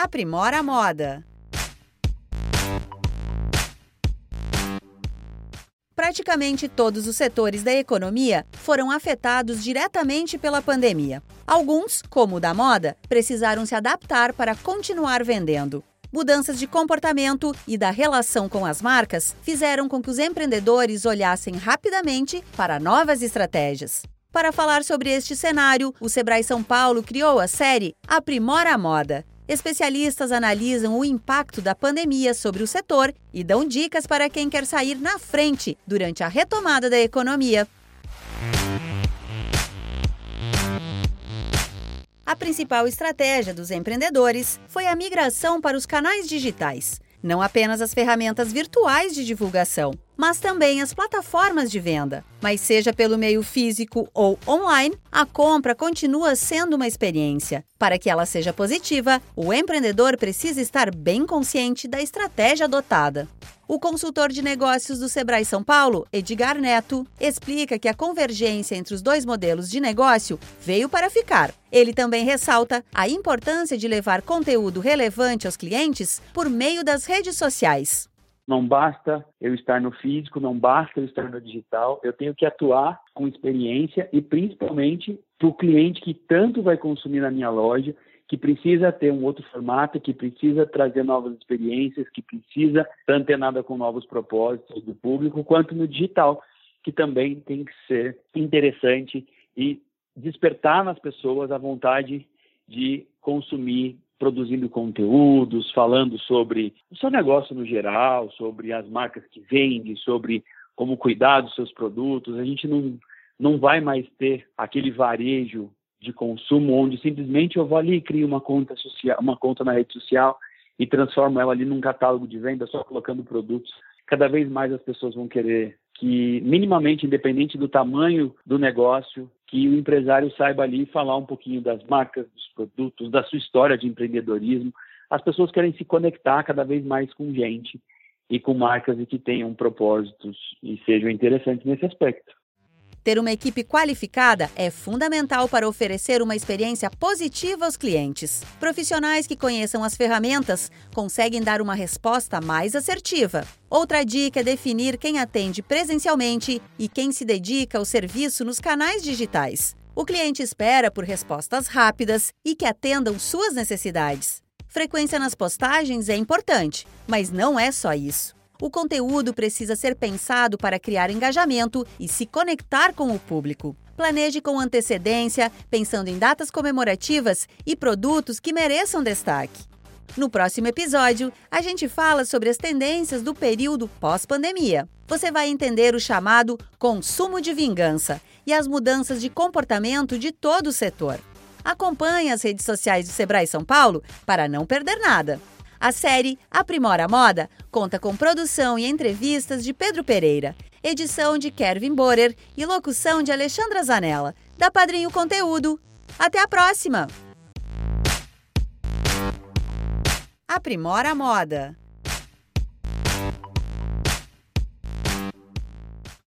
Aprimora a moda. Praticamente todos os setores da economia foram afetados diretamente pela pandemia. Alguns, como o da moda, precisaram se adaptar para continuar vendendo. Mudanças de comportamento e da relação com as marcas fizeram com que os empreendedores olhassem rapidamente para novas estratégias. Para falar sobre este cenário, o Sebrae São Paulo criou a série Aprimora a Moda. Especialistas analisam o impacto da pandemia sobre o setor e dão dicas para quem quer sair na frente durante a retomada da economia. A principal estratégia dos empreendedores foi a migração para os canais digitais. Não apenas as ferramentas virtuais de divulgação, mas também as plataformas de venda. Mas seja pelo meio físico ou online, a compra continua sendo uma experiência. Para que ela seja positiva, o empreendedor precisa estar bem consciente da estratégia adotada. O consultor de negócios do Sebrae São Paulo, Edgar Neto, explica que a convergência entre os dois modelos de negócio veio para ficar. Ele também ressalta a importância de levar conteúdo relevante aos clientes por meio das redes sociais. Não basta eu estar no físico, não basta eu estar no digital, eu tenho que atuar com experiência e principalmente para o cliente que tanto vai consumir na minha loja, que precisa ter um outro formato, que precisa trazer novas experiências, que precisa estar antenada com novos propósitos do público, quanto no digital, que também tem que ser interessante e despertar nas pessoas a vontade de consumir produzindo conteúdos, falando sobre o seu negócio no geral, sobre as marcas que vende, sobre como cuidar dos seus produtos. A gente não, não vai mais ter aquele varejo de consumo onde simplesmente eu vou ali e crio uma conta social, uma conta na rede social e transformo ela ali num catálogo de venda só colocando produtos. Cada vez mais as pessoas vão querer que minimamente independente do tamanho do negócio, que o empresário saiba ali falar um pouquinho das marcas, dos produtos, da sua história de empreendedorismo. As pessoas querem se conectar cada vez mais com gente e com marcas que tenham propósitos e sejam interessantes nesse aspecto. Ter uma equipe qualificada é fundamental para oferecer uma experiência positiva aos clientes. Profissionais que conheçam as ferramentas conseguem dar uma resposta mais assertiva. Outra dica é definir quem atende presencialmente e quem se dedica ao serviço nos canais digitais. O cliente espera por respostas rápidas e que atendam suas necessidades. Frequência nas postagens é importante, mas não é só isso. O conteúdo precisa ser pensado para criar engajamento e se conectar com o público. Planeje com antecedência, pensando em datas comemorativas e produtos que mereçam destaque. No próximo episódio, a gente fala sobre as tendências do período pós-pandemia. Você vai entender o chamado consumo de vingança e as mudanças de comportamento de todo o setor. Acompanhe as redes sociais do Sebrae São Paulo para não perder nada. A série Aprimora a Moda conta com produção e entrevistas de Pedro Pereira, edição de Kevin Borer e locução de Alexandra Zanella, da Padrinho Conteúdo. Até a próxima! Aprimora a Moda